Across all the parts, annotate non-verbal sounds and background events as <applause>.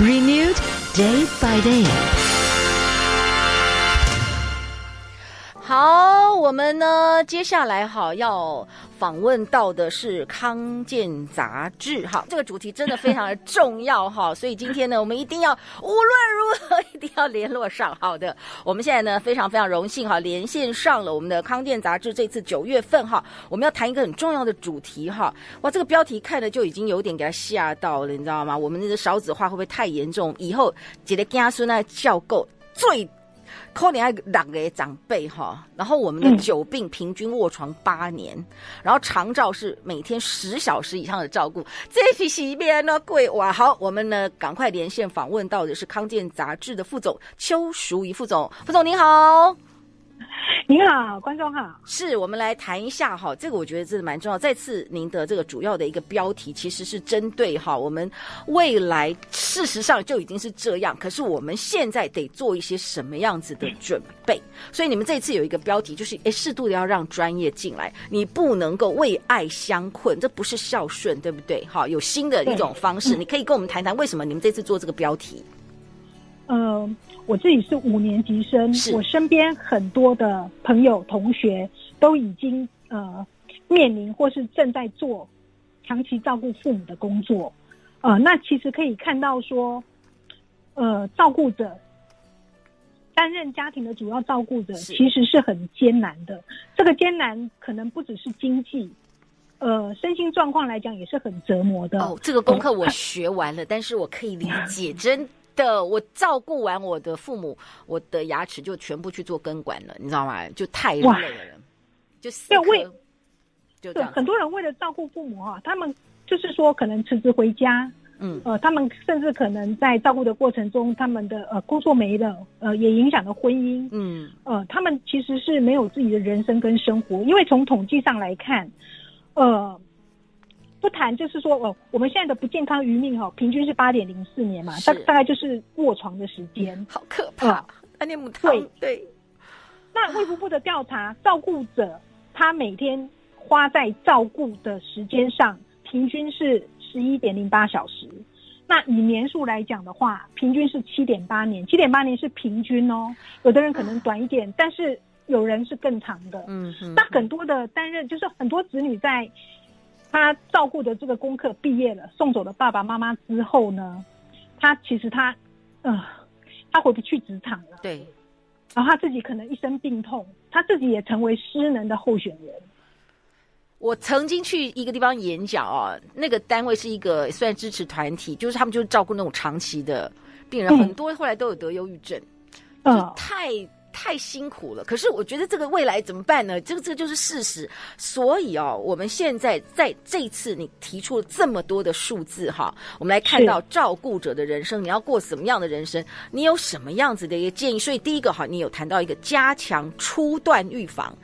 renewed day by day。好，我们呢，接下来哈要。访问到的是康健杂志，哈，这个主题真的非常的重要哈，所以今天呢，我们一定要无论如何一定要联络上。好的，我们现在呢非常非常荣幸哈，连线上了我们的康健杂志。这次九月份哈，我们要谈一个很重要的主题哈。哇，这个标题看了就已经有点给他吓到了，你知道吗？我们那个少子化会不会太严重？以后觉得家孙那教够最。可能要两个长辈哈，然后我们的久病平均卧床八年，嗯、然后长照是每天十小时以上的照顾，这是西边呢贵哇！好，我们呢赶快连线访问到的是康健杂志的副总邱淑仪副总，副总您好。<laughs> 您好，观众好，是我们来谈一下哈，这个我觉得真的蛮重要。再次，您的这个主要的一个标题其实是针对哈我们未来，事实上就已经是这样，可是我们现在得做一些什么样子的准备？所以你们这次有一个标题，就是诶，适度的要让专业进来，你不能够为爱相困，这不是孝顺，对不对？哈，有新的一种方式，你可以跟我们谈谈为什么你们这次做这个标题？嗯、呃。我自己是五年级生，我身边很多的朋友同学都已经呃面临或是正在做长期照顾父母的工作，呃，那其实可以看到说，呃，照顾者担任家庭的主要照顾者其实是很艰难的。这个艰难可能不只是经济，呃，身心状况来讲也是很折磨的。哦，这个功课我学完了，呃，但是我可以理解，<laughs> 真。的，我照顾完我的父母，我的牙齿就全部去做根管了，你知道吗？就太累了，就四颗，就这样。很多人为了照顾父母哈，他们就是说可能辞职回家，嗯，呃，他们甚至可能在照顾的过程中，他们的呃工作没了，呃，也影响了婚姻，嗯，呃，他们其实是没有自己的人生跟生活，因为从统计上来看，呃。不谈，就是说，哦，我们现在的不健康余命哈，平均是八点零四年嘛，大大概就是卧床的时间，好可怕。安尼姆对对。那卫福部的调查，照顾者他每天花在照顾的时间上，平均是十一点零八小时。那以年数来讲的话，平均是七点八年，七点八年是平均哦，有的人可能短一点，但是有人是更长的。嗯嗯。那很多的担任，就是很多子女在。他照顾的这个功课毕业了，送走了爸爸妈妈之后呢，他其实他，呃，他回不去职场了。对，然后他自己可能一生病痛，他自己也成为失能的候选人。我曾经去一个地方演讲啊，那个单位是一个算支持团体，就是他们就是照顾那种长期的病人，嗯、很多后来都有得忧郁症，嗯、就太。太辛苦了，可是我觉得这个未来怎么办呢？这个这个就是事实。所以哦，我们现在在这次你提出了这么多的数字哈，我们来看到照顾者的人生，你要过什么样的人生？你有什么样子的一个建议？所以第一个哈，你有谈到一个加强初段预防。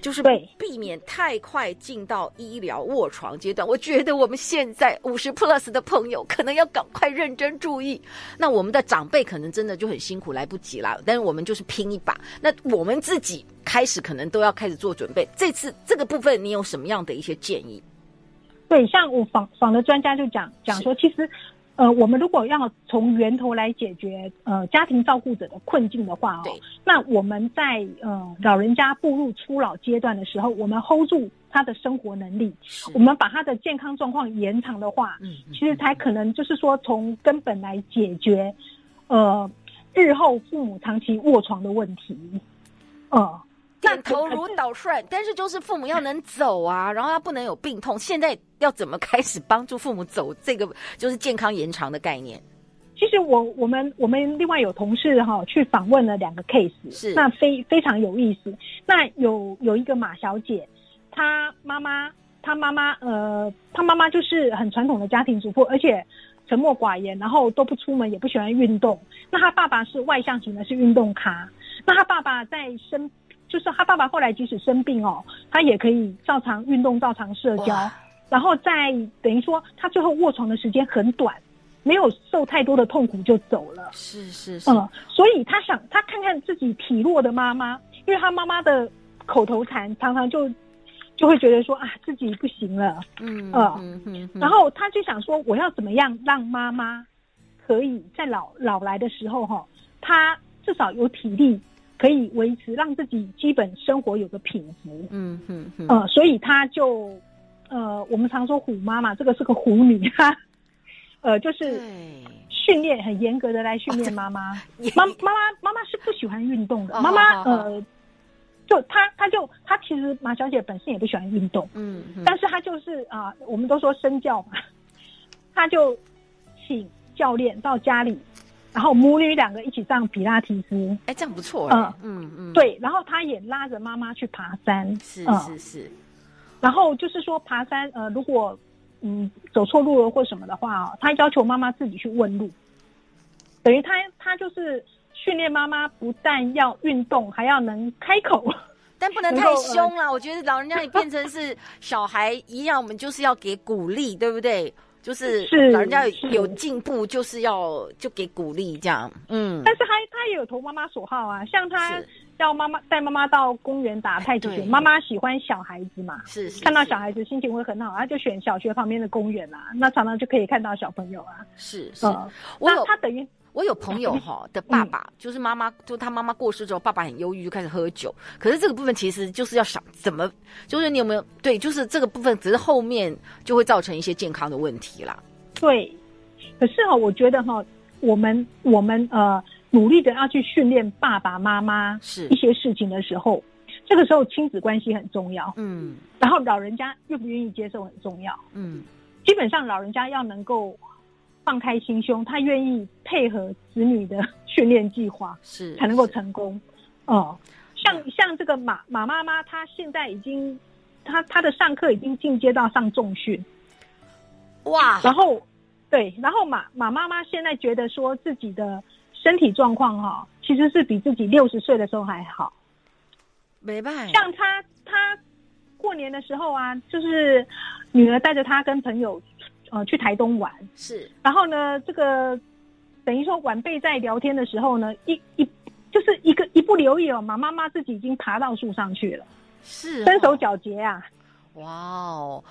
就是避免太快进到医疗卧床阶段。我觉得我们现在五十 plus 的朋友可能要赶快认真注意。那我们的长辈可能真的就很辛苦，来不及了。但是我们就是拼一把。那我们自己开始可能都要开始做准备。这次这个部分，你有什么样的一些建议？对，像我访访的专家就讲讲说，其实。呃，我们如果要从源头来解决呃家庭照顾者的困境的话哦，那我们在呃老人家步入初老阶段的时候，我们 hold 住他的生活能力，我们把他的健康状况延长的话，嗯，其实才可能就是说从根本来解决呃日后父母长期卧床的问题，呃。点头如捣蒜，但是就是父母要能走啊，然后他不能有病痛。现在要怎么开始帮助父母走？这个就是健康延长的概念。其实我我们我们另外有同事哈去访问了两个 case，是那非非常有意思。那有有一个马小姐，她妈妈她妈妈呃她妈妈就是很传统的家庭主妇，而且沉默寡言，然后都不出门，也不喜欢运动。那她爸爸是外向型的，是运动咖。那他爸爸在生，就是他爸爸后来即使生病哦，他也可以照常运动，照常社交。然后在等于说，他最后卧床的时间很短，没有受太多的痛苦就走了。是是是，嗯，所以他想他看看自己体弱的妈妈，因为他妈妈的口头禅常常就就会觉得说啊自己不行了，嗯嗯嗯，然后他就想说我要怎么样让妈妈可以在老老来的时候哈，他至少有体力可以维持，让自己基本生活有个品质，嗯嗯嗯，呃，所以他就。呃，我们常说虎妈妈，这个是个虎女哈，<laughs> 呃，就是训练很严格的来训练妈妈。妈妈妈妈妈是不喜欢运动的，妈妈呃，就她她就她其实马小姐本身也不喜欢运动，嗯，但是她就是啊、呃，我们都说身教嘛，她就请教练到家里，然后母女两个一起上皮拉提斯，哎，这样不错，嗯嗯嗯，对，然后他也拉着妈妈去爬山，是是是。然后就是说爬山，呃，如果嗯走错路了或什么的话哦，他要求妈妈自己去问路，等于他他就是训练妈妈不但要运动，还要能开口，但不能太凶了。呃、我觉得老人家也变成是小孩一样，我们就是要给鼓励，对不对？就是老人家有进步，就是要就给鼓励这样。嗯，但是他他也有投妈妈所好啊，像他。叫妈妈带妈妈到公园打太极拳，妈妈喜欢小孩子嘛，是，看到小孩子心情会很好，他就选小学旁边的公园啊，那常常就可以看到小朋友啊，是是，呃、我有他等于我有朋友哈的爸爸，嗯、就是妈妈就他妈妈过世之后，爸爸很忧郁，就开始喝酒。可是这个部分其实就是要想怎么，就是你有没有对，就是这个部分只是后面就会造成一些健康的问题啦。对，可是哈，我觉得哈，我们我们呃。努力的要去训练爸爸妈妈是一些事情的时候，这个时候亲子关系很重要。嗯，然后老人家愿不愿意接受很重要。嗯，基本上老人家要能够放开心胸，他愿意配合子女的训练计划，是才能够成功。哦、嗯，像像这个马马妈妈，她现在已经，她她的上课已经进阶到上重训。哇，然后对，然后马马妈妈现在觉得说自己的。身体状况哈，其实是比自己六十岁的时候还好。没办法，像她她过年的时候啊，就是女儿带着她跟朋友呃去台东玩，是。然后呢，这个等于说晚辈在聊天的时候呢，一一就是一个一不留意哦，马妈妈自己已经爬到树上去了，是、哦，身手矫捷啊。哇哦。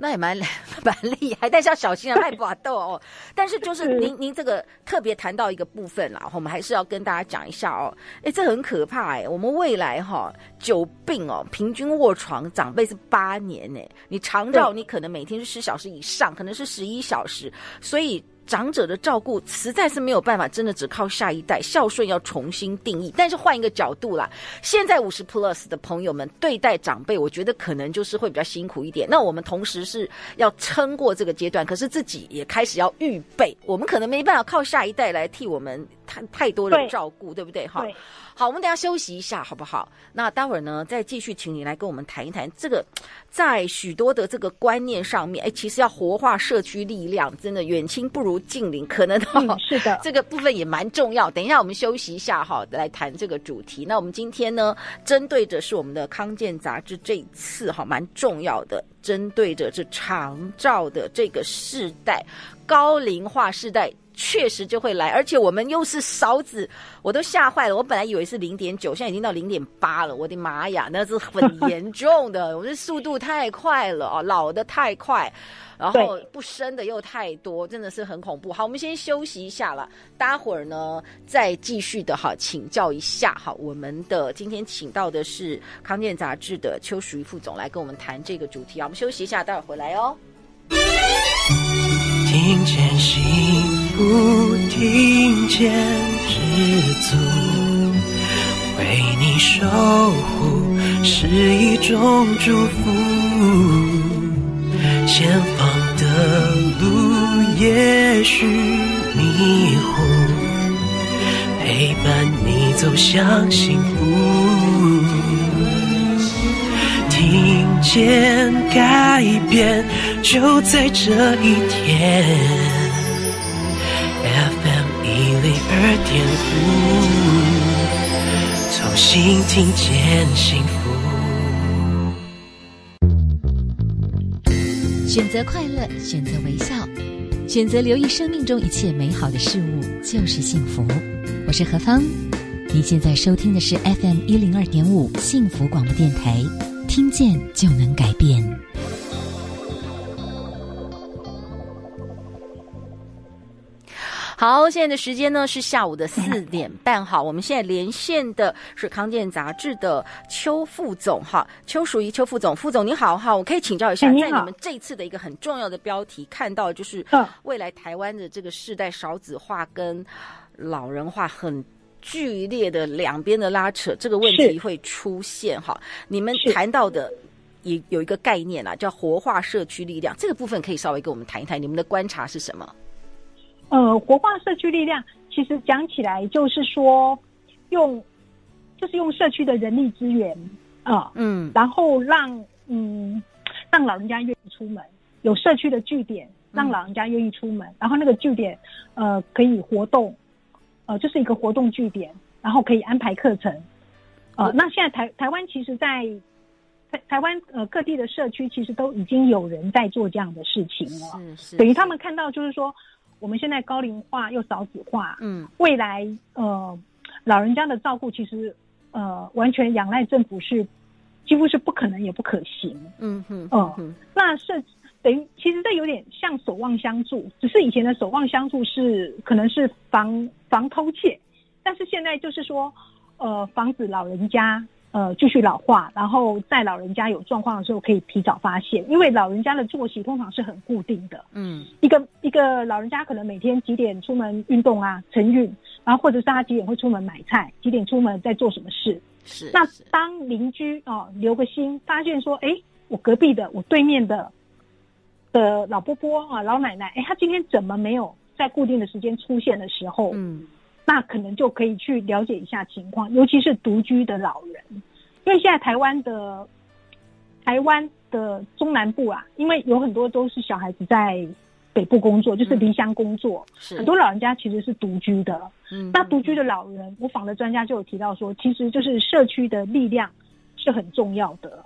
那也蛮 <laughs> 蛮厉害，但是要小心啊，太不好斗哦。<laughs> 但是就是您您这个特别谈到一个部分啦，我们还是要跟大家讲一下哦。哎，这很可怕哎，我们未来哈久病哦，平均卧床长辈是八年呢。你长照你可能每天是十小时以上，可能是十一小时，所以。长者的照顾实在是没有办法，真的只靠下一代孝顺要重新定义。但是换一个角度啦，现在五十 plus 的朋友们对待长辈，我觉得可能就是会比较辛苦一点。那我们同时是要撑过这个阶段，可是自己也开始要预备，我们可能没办法靠下一代来替我们太太多人照顾，对，对不对？哈。好，我们等下休息一下，好不好？那待会儿呢，再继续请你来跟我们谈一谈这个，在许多的这个观念上面，哎，其实要活化社区力量，真的远亲不如近邻，可能哈、哦嗯，是的，这个部分也蛮重要。等一下我们休息一下哈，来谈这个主题。那我们今天呢，针对着是我们的康健杂志这一次哈，蛮重要的，针对着这长照的这个世代，高龄化世代。确实就会来，而且我们又是勺子，我都吓坏了。我本来以为是零点九，现在已经到零点八了。我的妈呀，那是很严重的。我这速度太快了啊，老的太快，然后不生的又太多，真的是很恐怖。好，我们先休息一下了，待会儿呢再继续的哈，请教一下哈，我们的今天请到的是康健杂志的邱淑仪副总来跟我们谈这个主题啊。我们休息一下，待会儿回来哦。听见幸不，听见知足，为你守护是一种祝福。前方的路也许迷糊，陪伴你走向幸福。听见改变就在这一天。一零二点五，重新听见幸福。选择快乐，选择微笑，选择留意生命中一切美好的事物，就是幸福。我是何芳，你现在收听的是 FM 一零二点五幸福广播电台，听见就能改变。好，现在的时间呢是下午的四点半。好，我们现在连线的是康健杂志的邱副总，哈，邱淑怡邱副总，副总你好，哈，我可以请教一下，在你们这次的一个很重要的标题，看到就是未来台湾的这个世代少子化跟老人化很剧烈的两边的拉扯，这个问题会出现，哈，你们谈到的也有一个概念啊，叫活化社区力量，这个部分可以稍微跟我们谈一谈，你们的观察是什么？呃，活化社区力量，其实讲起来就是说，用，就是用社区的人力资源啊，呃、嗯，然后让嗯，让老人家愿意出门，有社区的据点，让老人家愿意出门，嗯、然后那个据点呃可以活动，呃，就是一个活动据点，然后可以安排课程，呃，嗯、那现在台台湾其实在，在台台湾呃各地的社区其实都已经有人在做这样的事情了，是是，等于他们看到就是说。我们现在高龄化又少子化，嗯，未来呃老人家的照顾其实呃完全仰赖政府是几乎是不可能也不可行，嗯哼，嗯、呃，那是等于其实这有点像守望相助，只是以前的守望相助是可能是防防偷窃，但是现在就是说呃防止老人家。呃，继续老化，然后在老人家有状况的时候可以提早发现，因为老人家的作息通常是很固定的。嗯，一个一个老人家可能每天几点出门运动啊，晨运，然后或者是他几点会出门买菜，几点出门在做什么事。是，那当邻居哦留个心，发现说，哎，我隔壁的，我对面的的老伯伯啊，老奶奶，哎，他今天怎么没有在固定的时间出现的时候，嗯。那可能就可以去了解一下情况，尤其是独居的老人，因为现在台湾的台湾的中南部啊，因为有很多都是小孩子在北部工作，就是离乡工作，嗯、很多老人家其实是独居的。嗯，那独居的老人，我访的专家就有提到说，其实就是社区的力量是很重要的。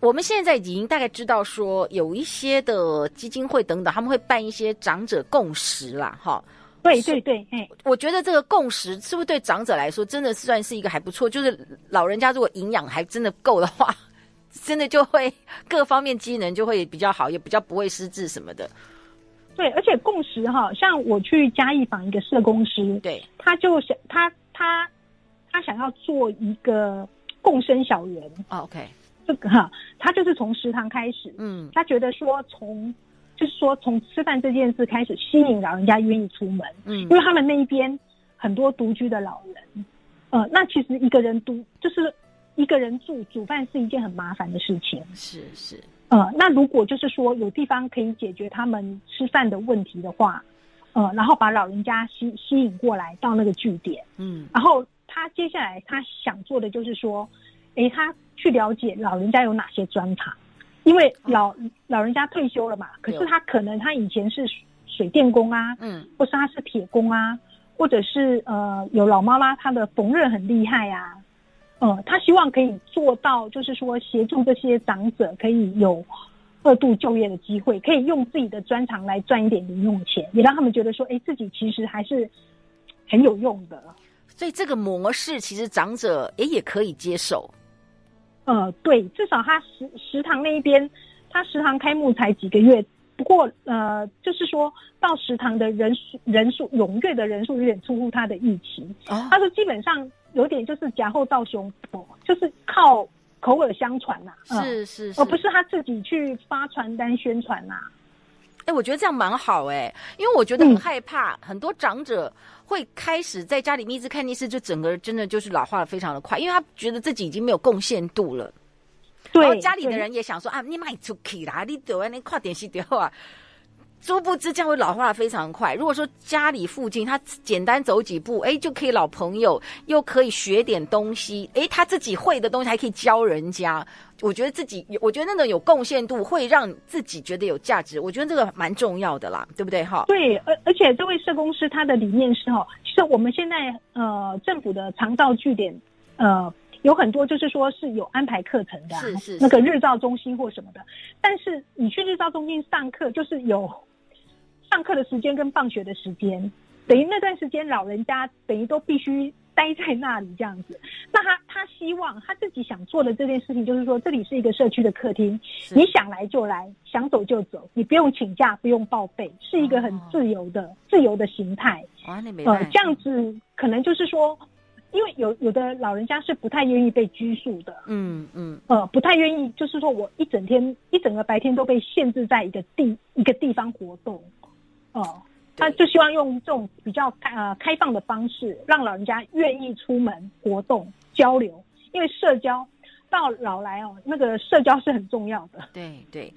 我们现在已经大概知道说，有一些的基金会等等，他们会办一些长者共识啦，哈。对对对，哎，我觉得这个共识是不是对长者来说，真的算是一个还不错？就是老人家如果营养还真的够的话，<laughs> 真的就会各方面机能就会比较好，也比较不会失智什么的。对，而且共识哈，像我去嘉义访一个社工师，对，他就想他他他想要做一个共生小园。哦，OK，这个哈，他就是从食堂开始，嗯，他觉得说从。就是说，从吃饭这件事开始吸引老人家愿意出门，嗯，因为他们那一边很多独居的老人，呃，那其实一个人独就是一个人住煮饭是一件很麻烦的事情，是是，呃，那如果就是说有地方可以解决他们吃饭的问题的话，呃，然后把老人家吸吸引过来到那个据点，嗯，然后他接下来他想做的就是说，诶，他去了解老人家有哪些专长。因为老老人家退休了嘛，可是他可能他以前是水电工啊，嗯，或是他是铁工啊，或者是呃有老妈妈她的缝纫很厉害啊，呃，他希望可以做到，就是说协助这些长者可以有二度就业的机会，可以用自己的专长来赚一点零用钱，也让他们觉得说，哎，自己其实还是很有用的。所以这个模式其实长者也也可以接受。呃，对，至少他食食堂那一边，他食堂开幕才几个月，不过呃，就是说到食堂的人数人数踊跃的人数有点出乎他的预期。哦、他说基本上有点就是假后到熊，就是靠口耳相传呐、啊，是是，是，而不是他自己去发传单宣传呐、啊。哎，我觉得这样蛮好哎，因为我觉得很害怕，嗯、很多长者会开始在家里面一直看电视，就整个真的就是老化的非常的快，因为他觉得自己已经没有贡献度了。对，然后家里的人也想说啊，你卖出去啦，你得啊，你快点洗掉啊，殊不知这样会老化的非常快。如果说家里附近他简单走几步，哎，就可以老朋友，又可以学点东西，哎，他自己会的东西还可以教人家。我觉得自己，我觉得那种有贡献度会让自己觉得有价值，我觉得这个蛮重要的啦，对不对？哈，对，而而且这位社工师他的理念是哈，其实我们现在呃政府的长照据点呃有很多就是说是有安排课程的，啊，是，是是，那个日照中心或什么的，但是你去日照中心上课，就是有上课的时间跟放学的时间，等于那段时间老人家等于都必须。待在那里这样子，那他他希望他自己想做的这件事情，就是说这里是一个社区的客厅，你想来就来，想走就走，你不用请假，不用报备，是一个很自由的、哦、自由的形态。啊，那没呃，这样子可能就是说，因为有有的老人家是不太愿意被拘束的，嗯嗯，呃，不太愿意，就是说我一整天一整个白天都被限制在一个地一个地方活动，哦、呃。他就希望用这种比较开呃开放的方式，让老人家愿意出门活动交流，因为社交到老来哦，那个社交是很重要的。对对，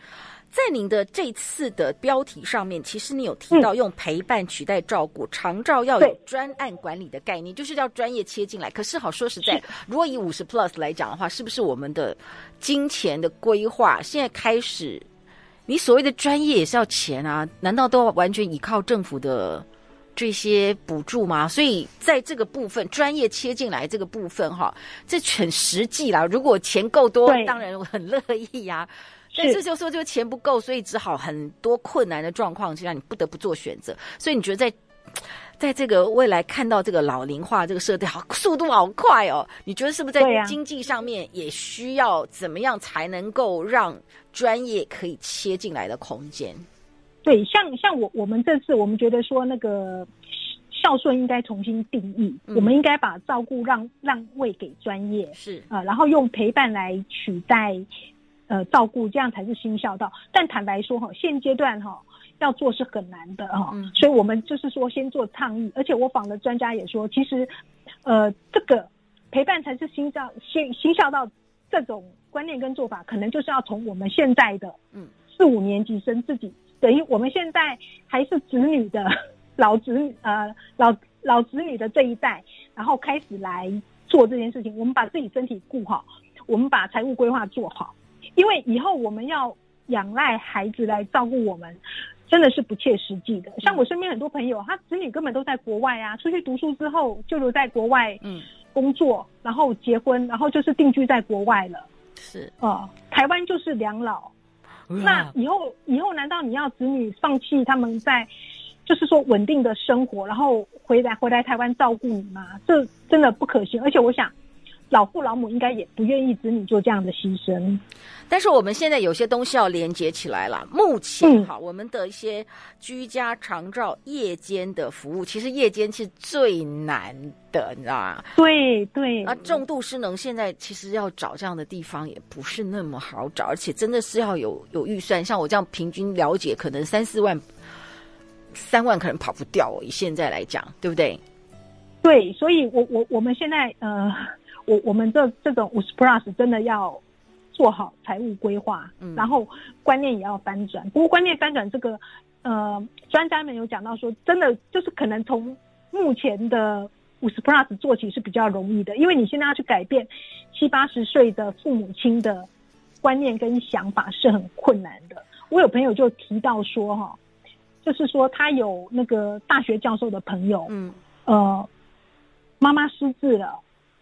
在您的这次的标题上面，其实你有提到用陪伴取代照顾，嗯、长照要有专案管理的概念，就是要专业切进来。可是好说实在，如果以五十 plus 来讲的话，是不是我们的金钱的规划现在开始？你所谓的专业也是要钱啊？难道都要完全依靠政府的这些补助吗？所以在这个部分，专业切进来这个部分，哈，这很实际啦。如果钱够多，当然我很乐意呀、啊。但是就说这个钱不够，所以只好很多困难的状况，就让你不得不做选择。所以你觉得在？在这个未来看到这个老龄化这个设定好速度好快哦，你觉得是不是在经济上面也需要怎么样才能够让专业可以切进来的空间？对，像像我我们这次我们觉得说那个孝顺应该重新定义，嗯、我们应该把照顾让让位给专业是啊、呃，然后用陪伴来取代呃照顾，这样才是新孝道。但坦白说哈，现阶段哈。要做是很难的哈，嗯、所以我们就是说先做倡议，而且我访的专家也说，其实，呃，这个陪伴才是新教新新孝道这种观念跟做法，可能就是要从我们现在的嗯。四五年级生自己，等于我们现在还是子女的老子女呃老老子女的这一代，然后开始来做这件事情。我们把自己身体顾好，我们把财务规划做好，因为以后我们要仰赖孩子来照顾我们。真的是不切实际的。像我身边很多朋友，他子女根本都在国外啊，出去读书之后就留在国外，嗯，工作，然后结婚，然后就是定居在国外了。是哦，台湾就是两老。那以后以后难道你要子女放弃他们在，就是说稳定的生活，然后回来回来台湾照顾你吗？这真的不可行。而且我想。老父老母应该也不愿意子女做这样的牺牲，但是我们现在有些东西要连接起来了。目前哈，嗯、我们的一些居家长照夜间的服务，其实夜间是最难的，你知道吗？对对。那重度失能现在其实要找这样的地方也不是那么好找，而且真的是要有有预算。像我这样平均了解，可能三四万、三万可能跑不掉。以现在来讲，对不对？对，所以我我我们现在呃。我我们这这种五十 plus 真的要做好财务规划，嗯，然后观念也要翻转。不过观念翻转这个，呃，专家们有讲到说，真的就是可能从目前的五十 plus 做起是比较容易的，因为你现在要去改变七八十岁的父母亲的观念跟想法是很困难的。我有朋友就提到说，哈，就是说他有那个大学教授的朋友，嗯，呃，妈妈失智了。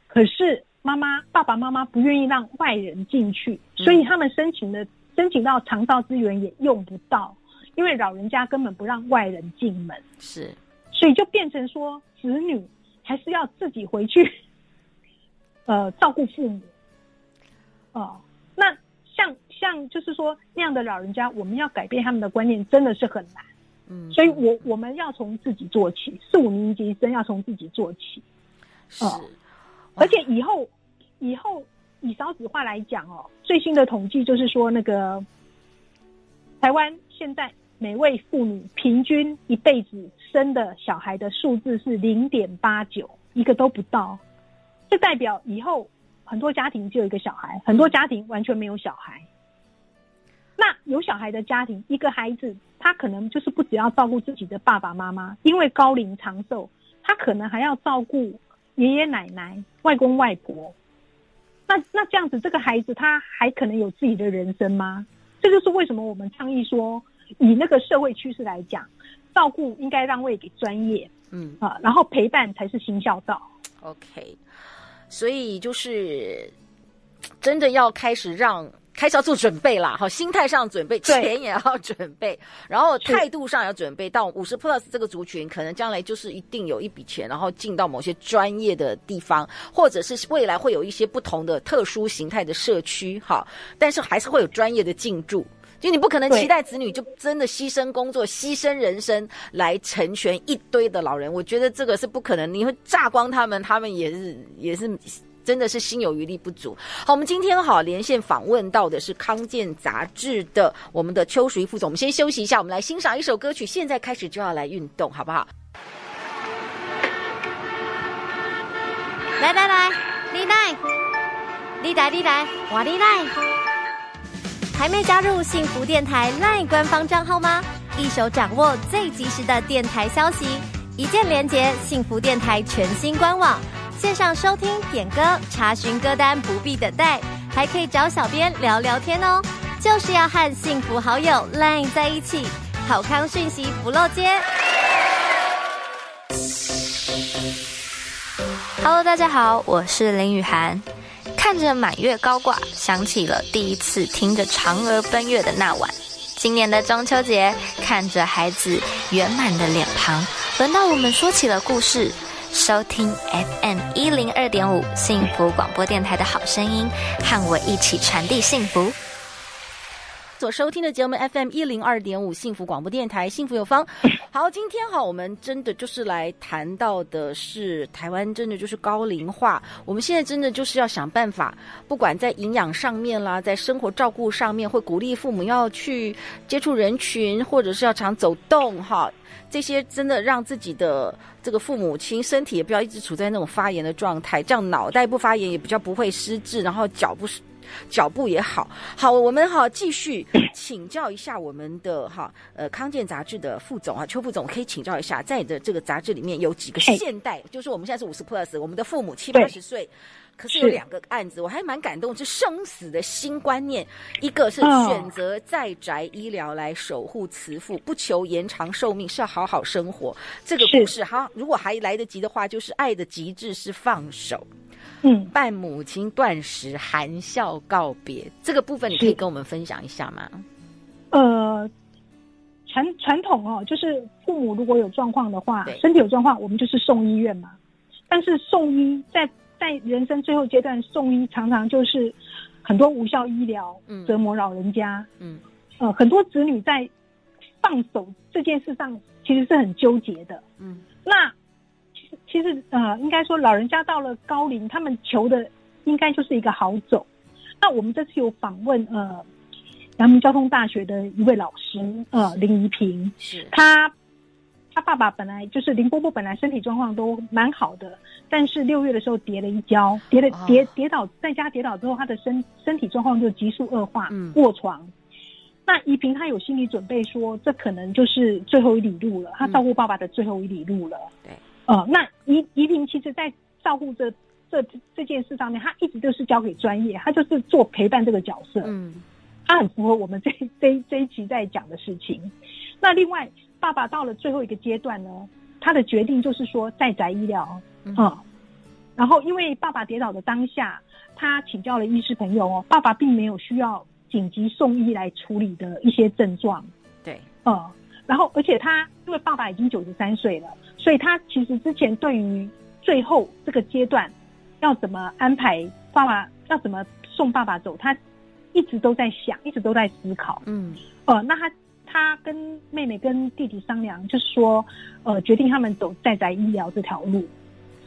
可是妈妈、爸爸妈妈不愿意让外人进去，所以他们申请的申请到长照资源也用不到，因为老人家根本不让外人进门。是，所以就变成说，子女还是要自己回去，<laughs> 呃，照顾父母。哦、呃，那像像就是说那样的老人家，我们要改变他们的观念，真的是很难。嗯，所以我我们要从自己做起，四五年级生要从自己做起。是。呃而且以后，以后以少子化来讲哦，最新的统计就是说，那个台湾现在每位妇女平均一辈子生的小孩的数字是零点八九，一个都不到。这代表以后很多家庭只有一个小孩，很多家庭完全没有小孩。那有小孩的家庭，一个孩子他可能就是不只要照顾自己的爸爸妈妈，因为高龄长寿，他可能还要照顾。爷爷奶奶、外公外婆，那那这样子，这个孩子他还可能有自己的人生吗？这就是为什么我们倡议说，以那个社会趋势来讲，照顾应该让位给专业，嗯啊，然后陪伴才是新孝道。OK，所以就是真的要开始让。开始要做准备啦，好，心态上准备，钱也要准备，然后态度上要准备。到五十 plus 这个族群，可能将来就是一定有一笔钱，然后进到某些专业的地方，或者是未来会有一些不同的特殊形态的社区，哈，但是还是会有专业的进驻。就你不可能期待子女就真的牺牲工作、牺牲人生来成全一堆的老人，我觉得这个是不可能。你会榨光他们，他们也是也是。真的是心有余力不足。好，我们今天好连线访问到的是康健杂志的我们的邱淑怡副总。我们先休息一下，我们来欣赏一首歌曲。现在开始就要来运动，好不好？来来来，你来，你来你来，我你来。还没加入幸福电台 LINE 官方账号吗？一手掌握最及时的电台消息，一键连接幸福电台全新官网。线上收听、点歌、查询歌单不必等待，还可以找小编聊聊天哦。就是要和幸福好友 LINE 在一起，好康讯息不漏接。Hello，大家好，我是林雨涵。看着满月高挂，想起了第一次听着嫦娥奔月的那晚。今年的中秋节，看着孩子圆满的脸庞，轮到我们说起了故事。收听 FM 一零二点五幸福广播电台的好声音，和我一起传递幸福。所收听的节目 FM 一零二点五幸福广播电台，幸福有方。<laughs> 好，今天哈，我们真的就是来谈到的是台湾，真的就是高龄化。我们现在真的就是要想办法，不管在营养上面啦，在生活照顾上面，会鼓励父母要去接触人群，或者是要常走动哈。这些真的让自己的这个父母亲身体也不要一直处在那种发炎的状态，这样脑袋不发炎也比较不会失智，然后脚步脚步也好。好，我们哈继续请教一下我们的哈呃康健杂志的副总啊邱副总，可以请教一下，在你的这个杂志里面有几个现代，就是我们现在是五十 plus，我们的父母七八十岁。可是有两个案子，我还蛮感动，是生死的新观念。一个是选择在宅医疗来守护慈父，不求延长寿命，是要好好生活。这个故事，哈，如果还来得及的话，就是爱的极致是放手。嗯，伴母亲断食，含笑告别。这个部分你可以跟我们分享一下吗？呃，传传统哦，就是父母如果有状况的话，身体有状况，我们就是送医院嘛。但是送医在。在人生最后阶段送医，常常就是很多无效医疗折磨老人家。嗯，呃，很多子女在放手这件事上其实是很纠结的。嗯，那其实呃，应该说老人家到了高龄，他们求的应该就是一个好走。那我们这次有访问呃，阳明交通大学的一位老师呃林怡平，是他。他爸爸本来就是林伯伯，本来身体状况都蛮好的，但是六月的时候跌了一跤，跌了跌跌倒，在家跌倒之后，他的身身体状况就急速恶化，嗯，卧床。那怡平他有心理准备说，这可能就是最后一里路了，他照顾爸爸的最后一里路了。对，呃，那宜宜平其实在照顾这这这件事上面，他一直都是交给专业，他就是做陪伴这个角色。嗯，他很符合我们这这这一期在讲的事情。那另外。爸爸到了最后一个阶段呢，他的决定就是说在宅医疗，嗯，嗯，然后因为爸爸跌倒的当下，他请教了医师朋友哦，爸爸并没有需要紧急送医来处理的一些症状，对，嗯，然后而且他因为爸爸已经九十三岁了，所以他其实之前对于最后这个阶段要怎么安排爸爸要怎么送爸爸走，他一直都在想，一直都在思考，嗯，呃，那他。他跟妹妹跟弟弟商量，就是说，呃，决定他们走在宅医疗这条路。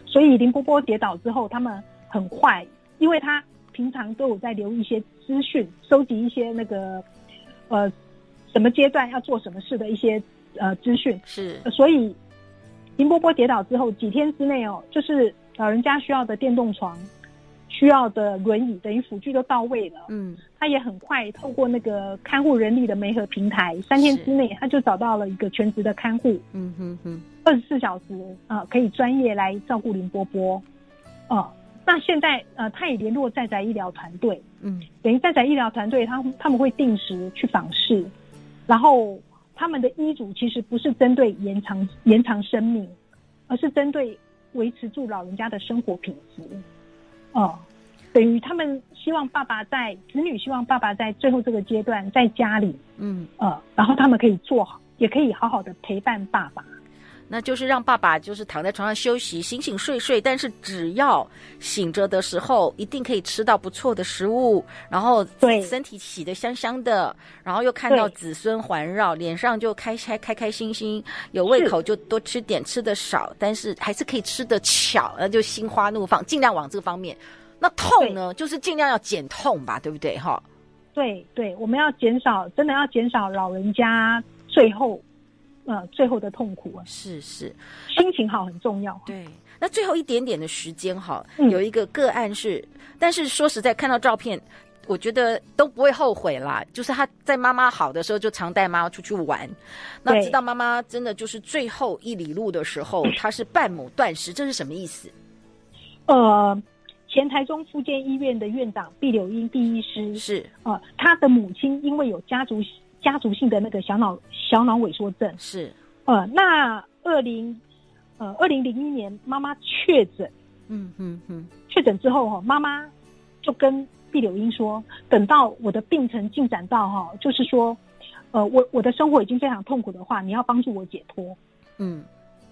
所以林波波跌倒之后，他们很快，因为他平常都有在留一些资讯，收集一些那个，呃，什么阶段要做什么事的一些呃资讯。是，所以林波波跌倒之后，几天之内哦，就是老人家需要的电动床。需要的轮椅等于辅具都到位了，嗯，他也很快透过那个看护人力的媒合平台，三天之内他就找到了一个全职的看护，嗯哼哼，二十四小时啊、呃、可以专业来照顾林波波，哦、呃，那现在呃，他也联络在宅医疗团队，嗯，等于在宅医疗团队，他他们会定时去访视，然后他们的医嘱其实不是针对延长延长生命，而是针对维持住老人家的生活品质，哦、呃，等于他们希望爸爸在子女希望爸爸在最后这个阶段在家里，嗯呃，然后他们可以做好，也可以好好的陪伴爸爸。那就是让爸爸就是躺在床上休息，醒醒睡睡，但是只要醒着的时候，一定可以吃到不错的食物，然后对身体洗得香香的，然后又看到子孙环绕，脸上就开开开开心心，有胃口就多吃点，吃的少，但是还是可以吃的巧，那就心花怒放，尽量往这个方面。那痛呢，就是尽量要减痛吧，对不对？哈，对对，我们要减少，真的要减少老人家最后。呃，最后的痛苦啊，是是，心情好很重要。对，那最后一点点的时间哈，嗯、有一个个案是，但是说实在，看到照片，我觉得都不会后悔啦。就是他在妈妈好的时候，就常带妈妈出去玩。那知道妈妈真的就是最后一里路的时候，他是半亩断食，这是什么意思？呃，前台中附健医院的院长毕柳英毕医师是呃，他的母亲因为有家族。家族性的那个小脑小脑萎缩症。是，呃，那二零呃二零零一年妈妈确诊，嗯嗯嗯，确诊之后哈，妈妈就跟毕柳英说，等到我的病程进展到哈，就是说，呃，我我的生活已经非常痛苦的话，你要帮助我解脱，嗯，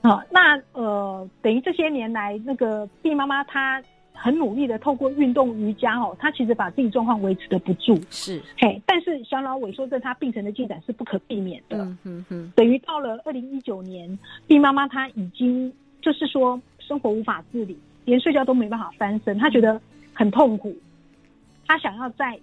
啊、呃，那呃，等于这些年来那个毕妈妈她。很努力的透过运动瑜伽哦，他其实把自己状况维持的不住，是。嘿，但是小脑萎缩症他病程的进展是不可避免的，嗯嗯嗯，等于到了二零一九年，毕妈妈她已经就是说生活无法自理，连睡觉都没办法翻身，她觉得很痛苦，她想要在，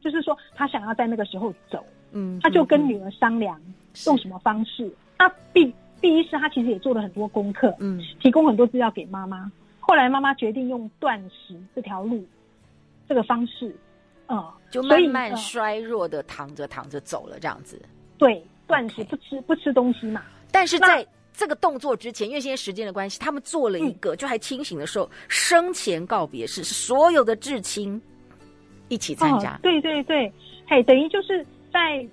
就是说她想要在那个时候走，嗯，她就跟女儿商量用什么方式，那毕毕医师他其实也做了很多功课，嗯，提供很多资料给妈妈。后来妈妈决定用断食这条路，这个方式，嗯，就慢慢衰弱的躺着躺着走了这样子。对，断食不吃不吃东西嘛。但是在这个动作之前，因为现在时间的关系，他们做了一个，就还清醒的时候，生前告别式，是所有的至亲一起参加。对对对，嘿，等于就是在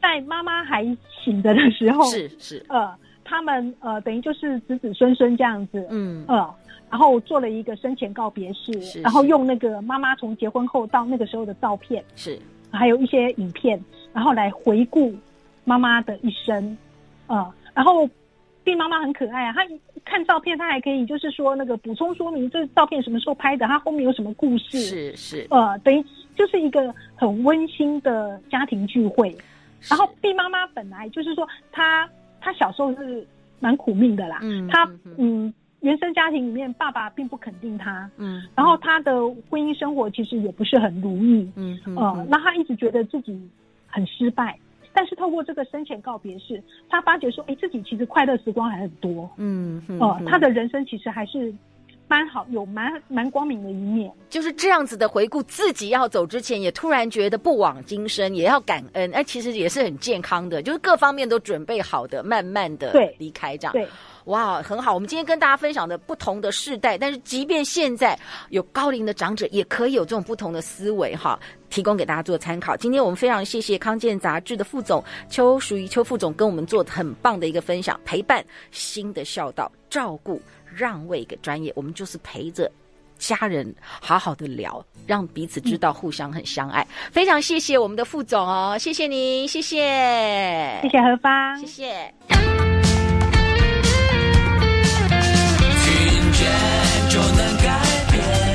在妈妈还醒着的时候，是是，呃，他们呃，等于就是子子孙孙这样子，嗯呃。然后做了一个生前告别式，是是然后用那个妈妈从结婚后到那个时候的照片，是，还有一些影片，然后来回顾妈妈的一生，呃，然后毕妈妈很可爱啊，她看照片，她还可以就是说那个补充说明这照片什么时候拍的，她后面有什么故事，是是，呃，等于就是一个很温馨的家庭聚会。然后毕妈妈本来就是说她她小时候是蛮苦命的啦，嗯，她嗯。原生家庭里面，爸爸并不肯定他，嗯，然后他的婚姻生活其实也不是很如意，嗯嗯，呃，那他一直觉得自己很失败，但是透过这个生前告别式，他发觉说，哎，自己其实快乐时光还很多，嗯嗯，呃，他的人生其实还是蛮好，有蛮蛮光明的一面，就是这样子的回顾，自己要走之前，也突然觉得不枉今生，也要感恩，哎，其实也是很健康的，就是各方面都准备好的，慢慢的离开这样，对。对哇，很好！我们今天跟大家分享的不同的世代，但是即便现在有高龄的长者，也可以有这种不同的思维哈，提供给大家做参考。今天我们非常谢谢康健杂志的副总邱淑怡邱副总跟我们做的很棒的一个分享，陪伴新的孝道，照顾让位给专业我们就是陪着家人好好的聊让彼此知道互相很相爱。非常谢谢我们的副总哦谢谢您谢谢。谢谢何芳。谢谢。听见就能改变